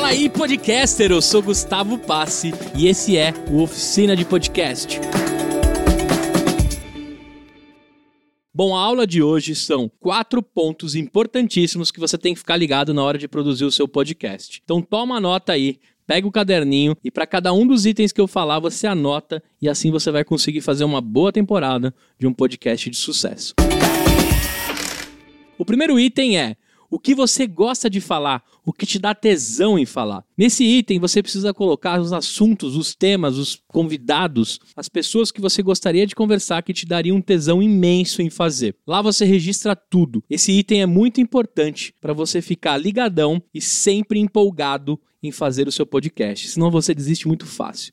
aí, podcaster! Eu sou Gustavo Passe e esse é o Oficina de Podcast. Bom, a aula de hoje são quatro pontos importantíssimos que você tem que ficar ligado na hora de produzir o seu podcast. Então toma nota aí, pega o caderninho e para cada um dos itens que eu falar você anota e assim você vai conseguir fazer uma boa temporada de um podcast de sucesso. O primeiro item é o que você gosta de falar, o que te dá tesão em falar. Nesse item, você precisa colocar os assuntos, os temas, os convidados, as pessoas que você gostaria de conversar que te dariam um tesão imenso em fazer. Lá você registra tudo. Esse item é muito importante para você ficar ligadão e sempre empolgado em fazer o seu podcast, senão você desiste muito fácil.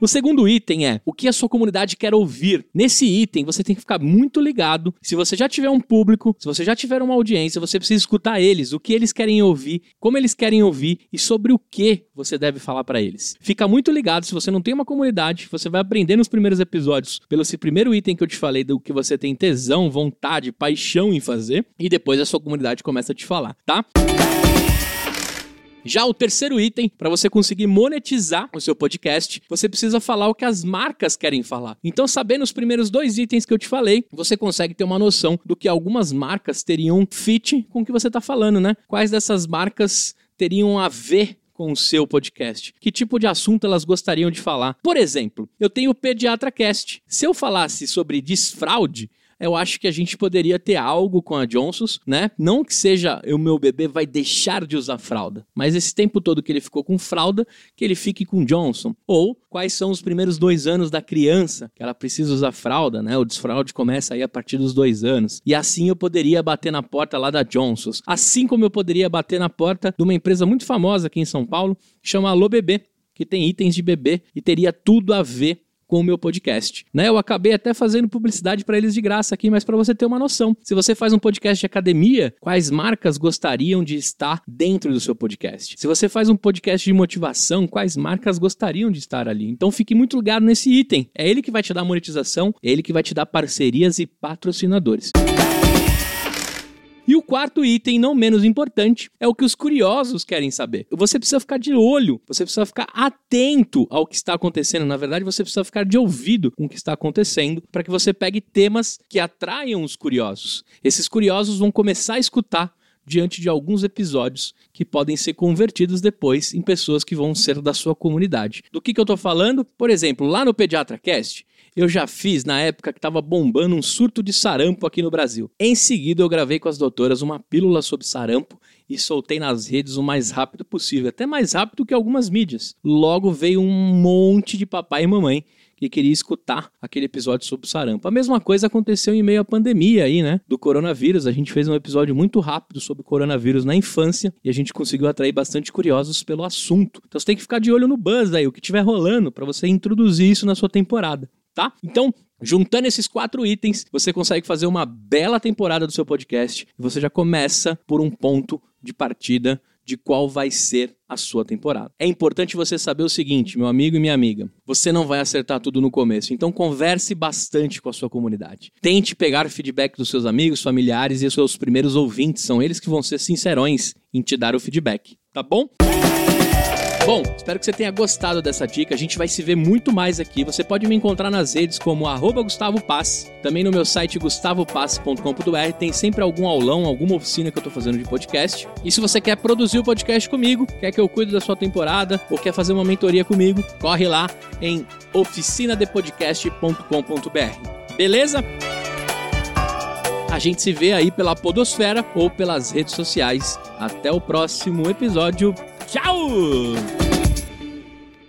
O segundo item é o que a sua comunidade quer ouvir. Nesse item, você tem que ficar muito ligado. Se você já tiver um público, se você já tiver uma audiência, você precisa escutar eles, o que eles querem ouvir, como eles querem ouvir e sobre o que você deve falar para eles. Fica muito ligado. Se você não tem uma comunidade, você vai aprender nos primeiros episódios pelo esse primeiro item que eu te falei do que você tem tesão, vontade, paixão em fazer e depois a sua comunidade começa a te falar, tá? Já o terceiro item, para você conseguir monetizar o seu podcast, você precisa falar o que as marcas querem falar. Então, sabendo os primeiros dois itens que eu te falei, você consegue ter uma noção do que algumas marcas teriam fit com o que você está falando, né? Quais dessas marcas teriam a ver com o seu podcast? Que tipo de assunto elas gostariam de falar? Por exemplo, eu tenho o Pediatra Cast. Se eu falasse sobre desfraude, eu acho que a gente poderia ter algo com a Johnson's, né? Não que seja o meu bebê vai deixar de usar fralda, mas esse tempo todo que ele ficou com fralda, que ele fique com Johnson. Ou quais são os primeiros dois anos da criança, que ela precisa usar fralda, né? O desfraude começa aí a partir dos dois anos. E assim eu poderia bater na porta lá da Johnson's. Assim como eu poderia bater na porta de uma empresa muito famosa aqui em São Paulo, que chama Alô Bebê, que tem itens de bebê e teria tudo a ver com o meu podcast. Né? Eu acabei até fazendo publicidade para eles de graça aqui, mas para você ter uma noção. Se você faz um podcast de academia, quais marcas gostariam de estar dentro do seu podcast? Se você faz um podcast de motivação, quais marcas gostariam de estar ali? Então fique muito ligado nesse item. É ele que vai te dar monetização, é ele que vai te dar parcerias e patrocinadores. E o quarto item, não menos importante, é o que os curiosos querem saber. Você precisa ficar de olho, você precisa ficar atento ao que está acontecendo. Na verdade, você precisa ficar de ouvido com o que está acontecendo para que você pegue temas que atraiam os curiosos. Esses curiosos vão começar a escutar diante de alguns episódios que podem ser convertidos depois em pessoas que vão ser da sua comunidade. Do que, que eu estou falando? Por exemplo, lá no Pediatra Cast, eu já fiz na época que estava bombando um surto de sarampo aqui no Brasil. Em seguida, eu gravei com as doutoras uma pílula sobre sarampo e soltei nas redes o mais rápido possível, até mais rápido que algumas mídias. Logo veio um monte de papai e mamãe que queria escutar aquele episódio sobre sarampo. A mesma coisa aconteceu em meio à pandemia aí, né? Do coronavírus. A gente fez um episódio muito rápido sobre coronavírus na infância e a gente conseguiu atrair bastante curiosos pelo assunto. Então você tem que ficar de olho no buzz aí, o que estiver rolando, para você introduzir isso na sua temporada tá? Então, Juntando esses quatro itens, você consegue fazer uma bela temporada do seu podcast e você já começa por um ponto de partida de qual vai ser a sua temporada. É importante você saber o seguinte, meu amigo e minha amiga: você não vai acertar tudo no começo, então converse bastante com a sua comunidade. Tente pegar feedback dos seus amigos, familiares e seus primeiros ouvintes, são eles que vão ser sincerões em te dar o feedback, tá bom? Bom, espero que você tenha gostado dessa dica. A gente vai se ver muito mais aqui. Você pode me encontrar nas redes como Gustavo Pass. Também no meu site gustavopass.com.br tem sempre algum aulão, alguma oficina que eu tô fazendo de podcast. E se você quer produzir o podcast comigo, quer que eu cuide da sua temporada ou quer fazer uma mentoria comigo, corre lá em oficinadepodcast.com.br. Beleza? A gente se vê aí pela Podosfera ou pelas redes sociais. Até o próximo episódio. Tchau!